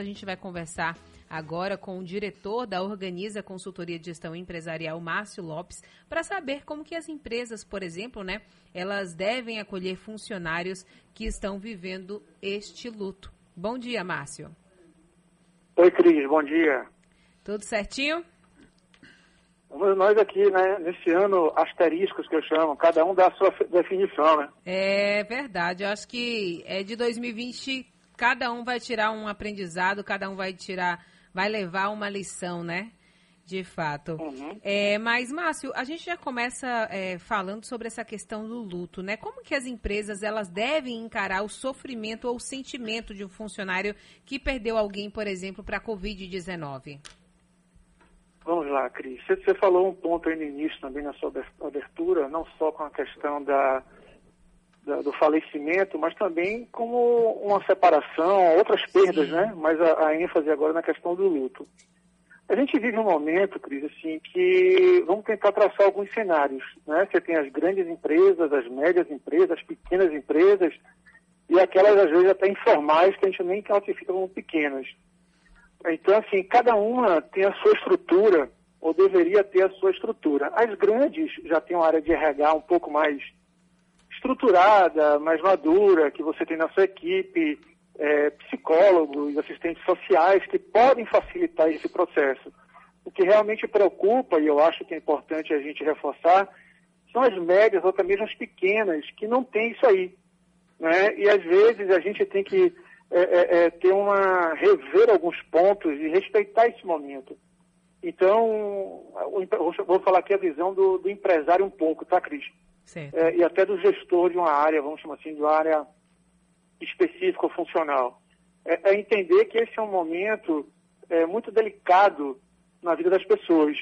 A gente vai conversar agora com o diretor da Organiza Consultoria de Gestão Empresarial, Márcio Lopes, para saber como que as empresas, por exemplo, né, elas devem acolher funcionários que estão vivendo este luto. Bom dia, Márcio. Oi, Cris, bom dia. Tudo certinho? Nós aqui, né, nesse ano, asteriscos que eu chamo, cada um dá a sua definição, né? É verdade, eu acho que é de 2020, cada um vai tirar um aprendizado, cada um vai tirar vai levar uma lição, né? De fato. Uhum. É, mas, Márcio, a gente já começa é, falando sobre essa questão do luto, né? Como que as empresas elas devem encarar o sofrimento ou o sentimento de um funcionário que perdeu alguém, por exemplo, para a Covid-19? Vamos lá, Cris. Você falou um ponto aí no início também na sua abertura, não só com a questão da, da, do falecimento, mas também como uma separação, outras perdas, Sim. né? Mas a, a, ênfase agora na questão do luto. A gente vive um momento, Cris, assim, que vamos tentar traçar alguns cenários, né? Você tem as grandes empresas, as médias empresas, as pequenas empresas e aquelas, às vezes, até informais que a gente nem classifica como pequenas. Então, assim, cada uma tem a sua estrutura, ou deveria ter a sua estrutura. As grandes já têm uma área de RH um pouco mais estruturada, mais madura, que você tem na sua equipe, é, psicólogos, assistentes sociais que podem facilitar esse processo. O que realmente preocupa, e eu acho que é importante a gente reforçar, são as médias ou até mesmo as pequenas, que não têm isso aí. Né? E às vezes a gente tem que é, é, é ter uma. rever alguns pontos e respeitar esse momento. Então, vou falar aqui a visão do, do empresário um pouco, tá, Cris? É, e até do gestor de uma área, vamos chamar assim, de uma área específica ou funcional. É, é entender que esse é um momento é, muito delicado na vida das pessoas.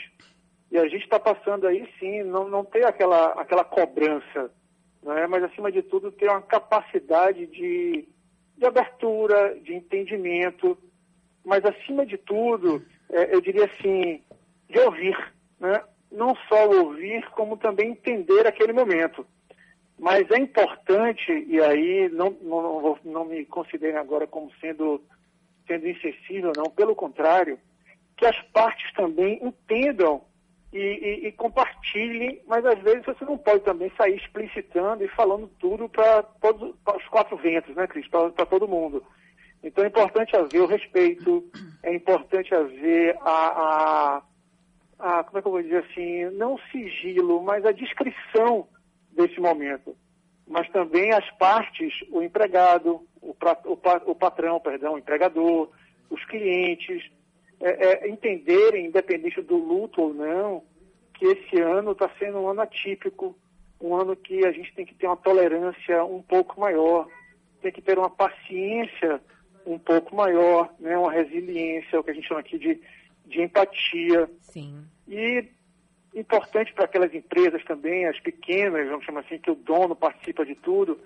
E a gente está passando aí, sim, não, não ter aquela, aquela cobrança, né? mas, acima de tudo, ter uma capacidade de, de abertura, de entendimento, mas, acima de tudo, é, eu diria assim, de ouvir. Né? Não só ouvir, como também entender aquele momento. Mas é importante, e aí não, não, não me considerem agora como sendo, sendo insensível, não, pelo contrário, que as partes também entendam e, e, e, compartilhem, mas às vezes você não pode também sair explicitando e falando tudo para os quatro ventos, né, Cris? Para todo mundo. Então é importante haver o respeito, é importante haver a, a a, como é que eu vou dizer assim, não sigilo, mas a descrição desse momento. Mas também as partes, o empregado, o, o, o patrão, perdão, o empregador, os clientes, é, é, entenderem, independente do luto ou não, que esse ano está sendo um ano atípico, um ano que a gente tem que ter uma tolerância um pouco maior, tem que ter uma paciência um pouco maior, né, uma resiliência, o que a gente chama aqui de de empatia. Sim. E importante para aquelas empresas também, as pequenas, vamos chamar assim, que o dono participa de tudo,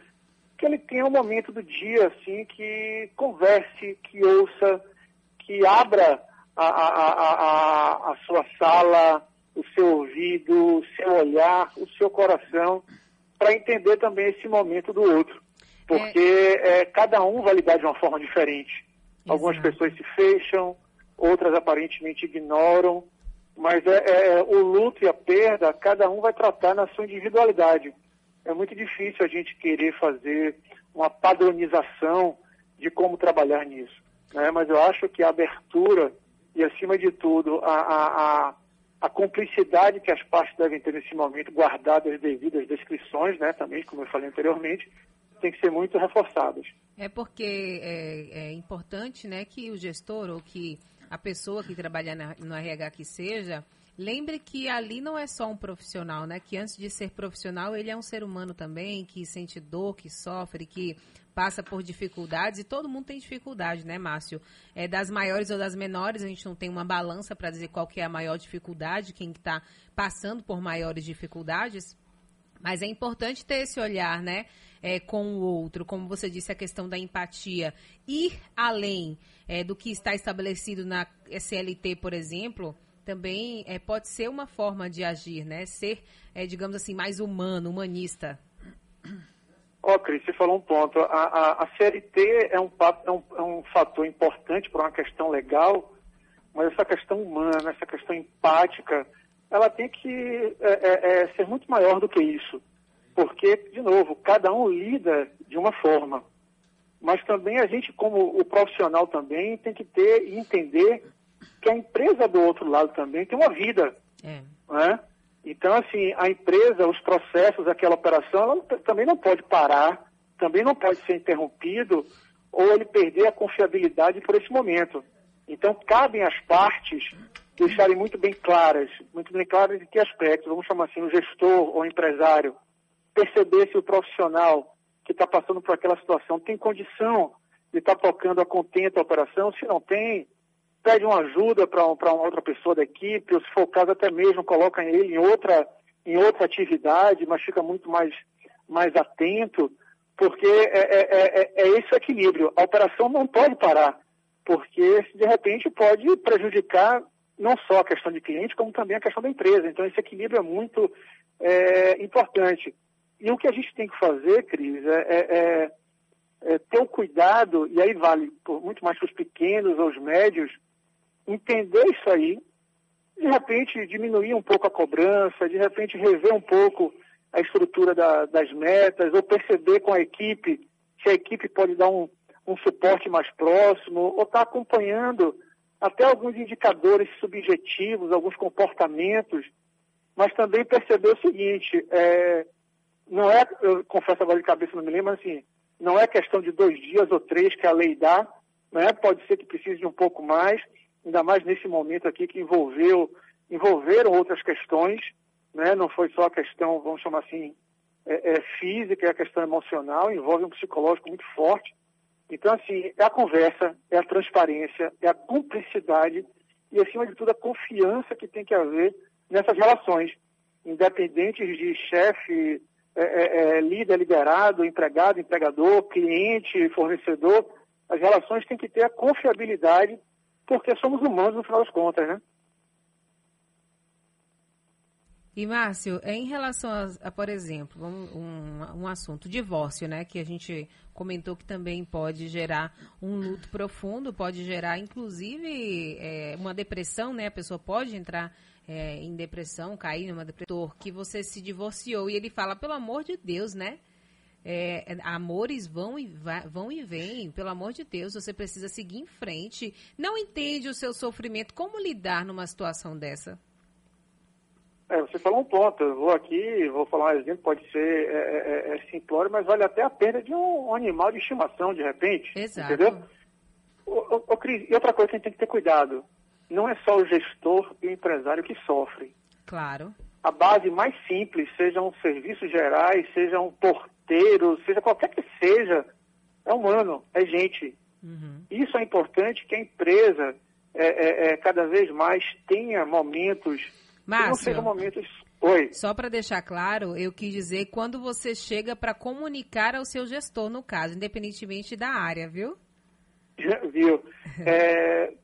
que ele tenha um momento do dia, assim, que converse, que ouça, que abra a, a, a, a, sua sala, o seu ouvido, o seu olhar, o seu coração, para entender também esse momento do outro. Porque é... É, cada um vai lidar de uma forma diferente. Exato. Algumas pessoas se fecham, outras aparentemente ignoram, mas é, é, é, o luto e a perda, cada um vai tratar na sua individualidade. É muito difícil a gente querer fazer uma padronização de como trabalhar nisso. Né? Mas eu acho que a abertura e, acima de tudo, a, a, a, a cumplicidade que as partes devem ter nesse momento, guardadas as devidas descrições, né, também, como eu falei anteriormente, tem que ser muito reforçadas. É porque é, é importante né, que o gestor ou que a pessoa que trabalha na, no RH que seja, lembre que ali não é só um profissional, né? Que antes de ser profissional, ele é um ser humano também, que sente dor, que sofre, que passa por dificuldades, e todo mundo tem dificuldade, né, Márcio? É, das maiores ou das menores, a gente não tem uma balança para dizer qual que é a maior dificuldade, quem está passando por maiores dificuldades, mas é importante ter esse olhar, né? É, com o outro, como você disse, a questão da empatia. Ir além é, do que está estabelecido na SLT, por exemplo, também é, pode ser uma forma de agir, né? Ser, é, digamos assim, mais humano, humanista. Ó, oh, Cris, você falou um ponto. A, a, a CLT é um, é um, é um fator importante para uma questão legal, mas essa questão humana, essa questão empática, ela tem que é, é, é, ser muito maior do que isso. Porque, de novo, cada um lida de uma forma. Mas também a gente, como o profissional também, tem que ter e entender que a empresa do outro lado também tem uma vida. É. Né? Então, assim, a empresa, os processos, aquela operação, ela também não pode parar, também não pode ser interrompido ou ele perder a confiabilidade por esse momento. Então, cabem as partes deixarem muito bem claras, muito bem claras em que aspectos, vamos chamar assim, o gestor ou empresário, perceber se o profissional que está passando por aquela situação tem condição de estar tá tocando a contento a operação, se não tem, pede uma ajuda para uma outra pessoa da equipe, ou se for o caso até mesmo coloca ele em outra, em outra atividade, mas fica muito mais, mais atento, porque é, é, é, é esse equilíbrio. A operação não pode parar, porque de repente pode prejudicar não só a questão de cliente, como também a questão da empresa. Então esse equilíbrio é muito é, importante. E o que a gente tem que fazer, Cris, é, é, é, é ter o cuidado, e aí vale muito mais para os pequenos ou os médios, entender isso aí, de repente diminuir um pouco a cobrança, de repente rever um pouco a estrutura da, das metas, ou perceber com a equipe se a equipe pode dar um, um suporte mais próximo, ou estar tá acompanhando até alguns indicadores subjetivos, alguns comportamentos, mas também perceber o seguinte, é, não é, eu confesso agora de cabeça, não me lembro, mas assim, não é questão de dois dias ou três que a lei dá, né? pode ser que precise de um pouco mais, ainda mais nesse momento aqui que envolveu, envolveram outras questões, né? não foi só a questão, vamos chamar assim, é, é física, é a questão emocional, envolve um psicológico muito forte. Então, assim, é a conversa, é a transparência, é a cumplicidade e, acima de tudo, a confiança que tem que haver nessas relações, independentes de chefe, é, é, é líder, liderado, empregado, empregador, cliente, fornecedor. As relações têm que ter a confiabilidade porque somos humanos no final das contas, né? E, Márcio, em relação a, a por exemplo, um, um, assunto, divórcio, né? Que a gente comentou que também pode gerar um luto profundo, pode gerar, inclusive, é, uma depressão, né? A pessoa pode entrar é, em depressão, cair numa depressão, que você se divorciou. E ele fala, pelo amor de Deus, né? É, amores vão e, vão e vêm, pelo amor de Deus, você precisa seguir em frente. Não entende o seu sofrimento, como lidar numa situação dessa? É, você falou um ponto, eu vou aqui, vou falar um exemplo, pode ser é, é, é, é simplório, mas vale até a perda de um, um, animal de estimação, de repente. Exato. Entendeu? O, o, o, Cris, e outra coisa que a gente tem que ter cuidado, não é só o gestor e o empresário que sofrem. Claro. A base mais simples, sejam serviços gerais, sejam porteiros, porteiro, seja qualquer que seja, é humano, é gente. Uhum. Isso é importante que a empresa é, é, é, cada vez mais tenha momentos Márcio, não. Oi. Só para deixar claro, eu quis dizer quando você chega para comunicar ao seu gestor, no caso, independentemente da área, viu? Viu? É,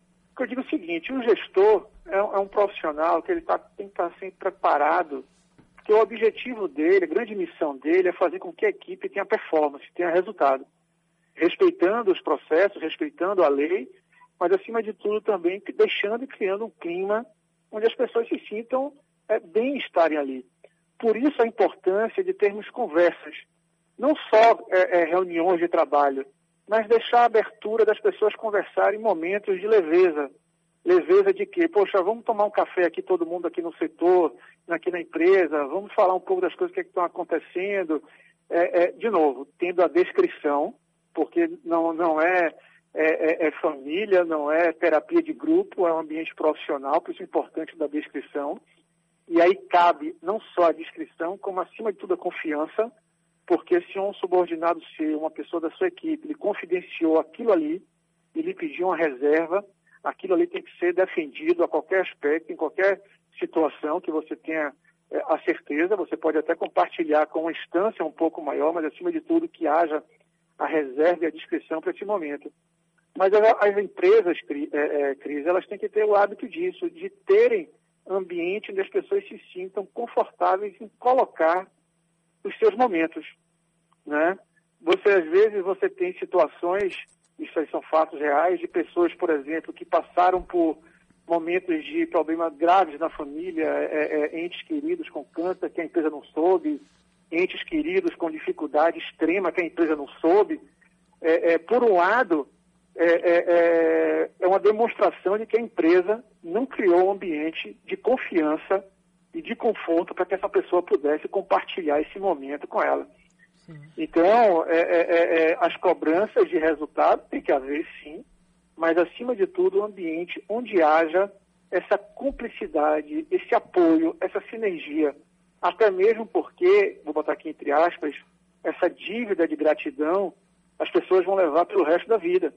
eu digo o seguinte, o gestor é, é um profissional que ele tá, tem que estar tá sempre preparado porque o objetivo dele, a grande missão dele é fazer com que a equipe tenha performance, tenha resultado. Respeitando os processos, respeitando a lei, mas acima de tudo também deixando e criando um clima onde as pessoas se sintam é, bem estarem ali. Por isso a importância de termos conversas, não só é, é, reuniões de trabalho, mas deixar a abertura das pessoas conversarem em momentos de leveza, leveza de que, poxa, vamos tomar um café aqui, todo mundo aqui no setor, aqui na empresa, vamos falar um pouco das coisas que, estão acontecendo. É, é, de novo, tendo a descrição, porque não, não é, é, é, é, família, não é terapia de grupo, é um ambiente profissional, por isso é importante da descrição. E aí cabe não só a descrição, como acima de tudo a confiança, porque se um subordinado seu, uma pessoa da sua equipe, lhe confidenciou aquilo ali e lhe pediu uma reserva, aquilo ali tem que ser defendido a qualquer aspecto, em qualquer situação que você tenha é, a certeza, você pode até compartilhar com uma instância um pouco maior, mas acima de tudo que haja a reserva e a descrição para esse momento. Mas as empresas, é, é, Cris, elas têm que ter o hábito disso, de terem ambiente onde as pessoas se sintam confortáveis em colocar os seus momentos, né? você às vezes você tem situações, isso aí são fatos reais, de pessoas, por exemplo, que passaram por momentos de problemas graves na família, é, é, entes queridos com câncer que a empresa não soube, entes queridos com dificuldade extrema que a empresa não soube. É, é por um lado, é, é, é, uma demonstração de que a empresa não criou um ambiente de confiança e de conforto para que essa pessoa pudesse compartilhar esse momento com ela. Sim. Então, as cobranças de resultado tem que haver sim, mas acima de tudo um ambiente onde haja essa cumplicidade, esse apoio, essa sinergia, até mesmo porque, vou botar aqui entre aspas, essa dívida de gratidão as pessoas vão levar pelo resto da vida.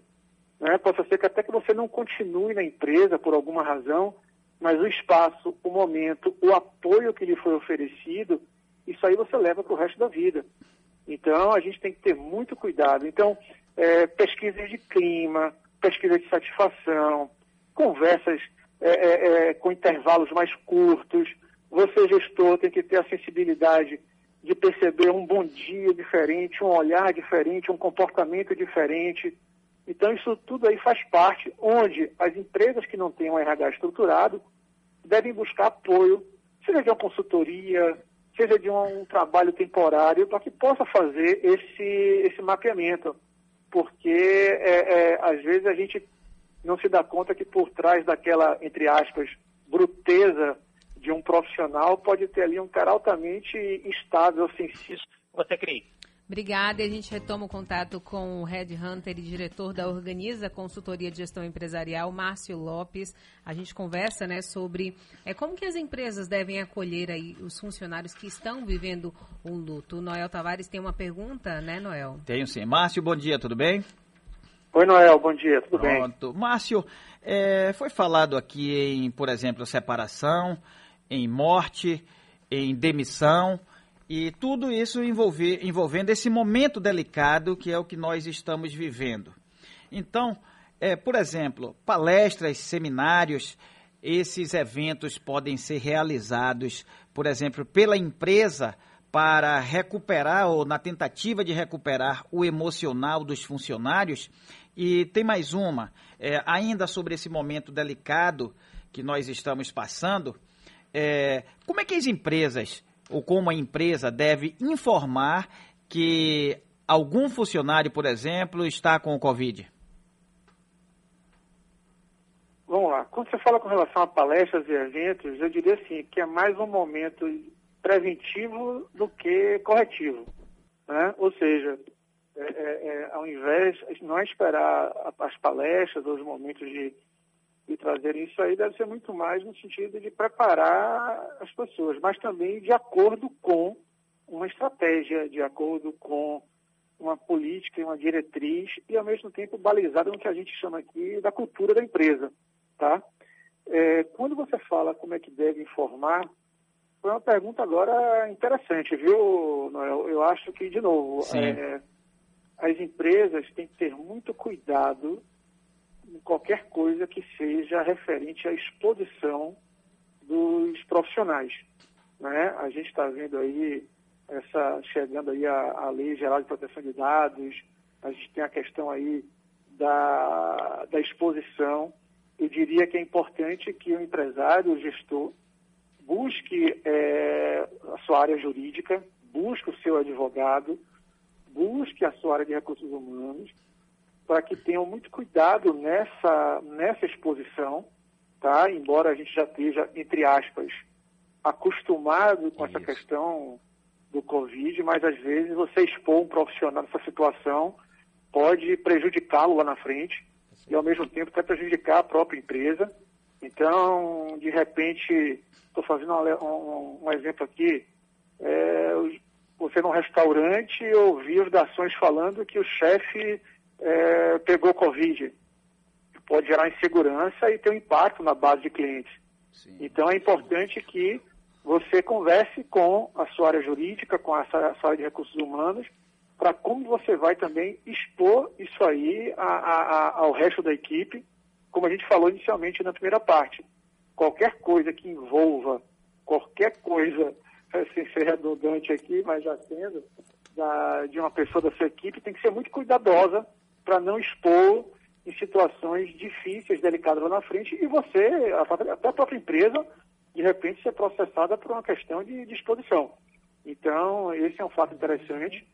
Né? Possa ser que até que você não continue na empresa por alguma razão, mas o espaço, o momento, o apoio que lhe foi oferecido, isso aí você leva para o resto da vida. Então, a gente tem que ter muito cuidado. Então, é, pesquisas de clima, pesquisa de satisfação, conversas é, é, é, com intervalos mais curtos. Você, gestor, tem que ter a sensibilidade de perceber um bom dia diferente, um olhar diferente, um comportamento diferente. Então, isso tudo aí faz parte, onde as empresas que não têm um RH estruturado devem buscar apoio, seja de uma consultoria, seja de um, trabalho temporário, para que possa fazer esse, esse mapeamento porque é, é, às vezes a gente não se dá conta que por trás daquela, entre aspas, bruteza de um profissional pode ter ali um cara altamente instável, sensível. Você crê? Obrigada. E a gente retoma o contato com o Red Hunter e diretor da Organiza Consultoria de Gestão Empresarial, Márcio Lopes. A gente conversa né, sobre é, como que as empresas devem acolher aí os funcionários que estão vivendo um luto. O Noel Tavares tem uma pergunta, né, Noel? Tenho sim. Márcio, bom dia, tudo bem? Oi, Noel, bom dia, tudo Pronto. bem? Márcio, é, foi falado aqui em, por exemplo, separação, em morte, em demissão. E tudo isso envolver, envolvendo esse momento delicado que é o que nós estamos vivendo. Então, é, por exemplo, palestras, seminários, esses eventos podem ser realizados, por exemplo, pela empresa para recuperar ou na tentativa de recuperar o emocional dos funcionários. E tem mais uma, é, ainda sobre esse momento delicado que nós estamos passando. É, como é que as empresas ou como a empresa deve informar que algum funcionário, por exemplo, está com o Covid? Vamos lá. Quando você fala com relação a palestras e eventos, eu diria assim, que é mais um momento preventivo do que corretivo. Né? Ou seja, é, é, é, ao invés, não é esperar as palestras ou os momentos de e trazerem isso aí deve ser muito mais no sentido de preparar as pessoas, mas também de acordo com uma estratégia, de acordo com uma política e uma diretriz e ao mesmo tempo balizada no que a gente chama aqui da cultura da empresa, tá? É, quando você fala como é que deve informar, foi uma pergunta agora interessante, viu, Noel? Eu acho que, de novo, é, as empresas têm que ter muito cuidado em qualquer coisa que seja referente à exposição dos profissionais. Né? A gente está vendo aí essa chegando aí a, a lei geral de proteção de dados, a gente tem a questão aí da, da exposição. Eu diria que é importante que o empresário, o gestor, busque é, a sua área jurídica, busque o seu advogado, busque a sua área de recursos humanos para que tenham muito cuidado nessa, nessa exposição, tá? embora a gente já esteja, entre aspas, acostumado com Isso. essa questão do Covid, mas às vezes você expor um profissional nessa situação pode prejudicá-lo lá na frente e ao mesmo tempo até prejudicar a própria empresa. Então, de repente, estou fazendo um, um, um, exemplo aqui, é, você num restaurante ouvir os garçons falando que o chefe é, pegou Covid. Pode gerar insegurança e ter um impacto na base de clientes. Sim, então é importante que você converse com a sua área jurídica, com a sua área de recursos humanos, para como você vai também expor isso aí a, a, a, ao resto da equipe, como a gente falou inicialmente na primeira parte. Qualquer coisa que envolva, qualquer coisa, sem ser redundante aqui, mas já sendo, da, de uma pessoa da sua equipe tem que ser muito cuidadosa para não expor em situações difíceis, delicadas lá na frente, e você, até a própria empresa, de repente ser processada por uma questão de, de exposição. Então, esse é um fato interessante.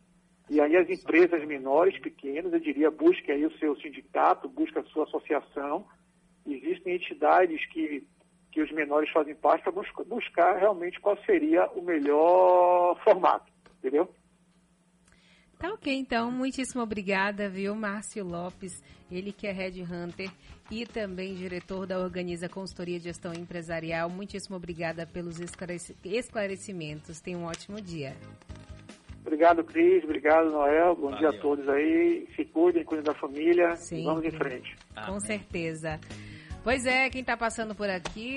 E aí as empresas menores, pequenas, eu diria, busque aí o seu sindicato, busque a sua associação. Existem entidades que, que os menores fazem parte para buscar realmente qual seria o melhor formato, entendeu? Tá ok, então. Muitíssimo obrigada, viu, Márcio Lopes, ele que é Red Hunter e também diretor da Organiza Consultoria de Gestão Empresarial. Muitíssimo obrigada pelos esclarecimentos. Tenha um ótimo dia. Obrigado, Cris. Obrigado, Noel. Bom Valeu. dia a todos aí. Se cuidem, cuidem da família. Sim. Vamos em frente. Com certeza. Pois é, quem está passando por aqui.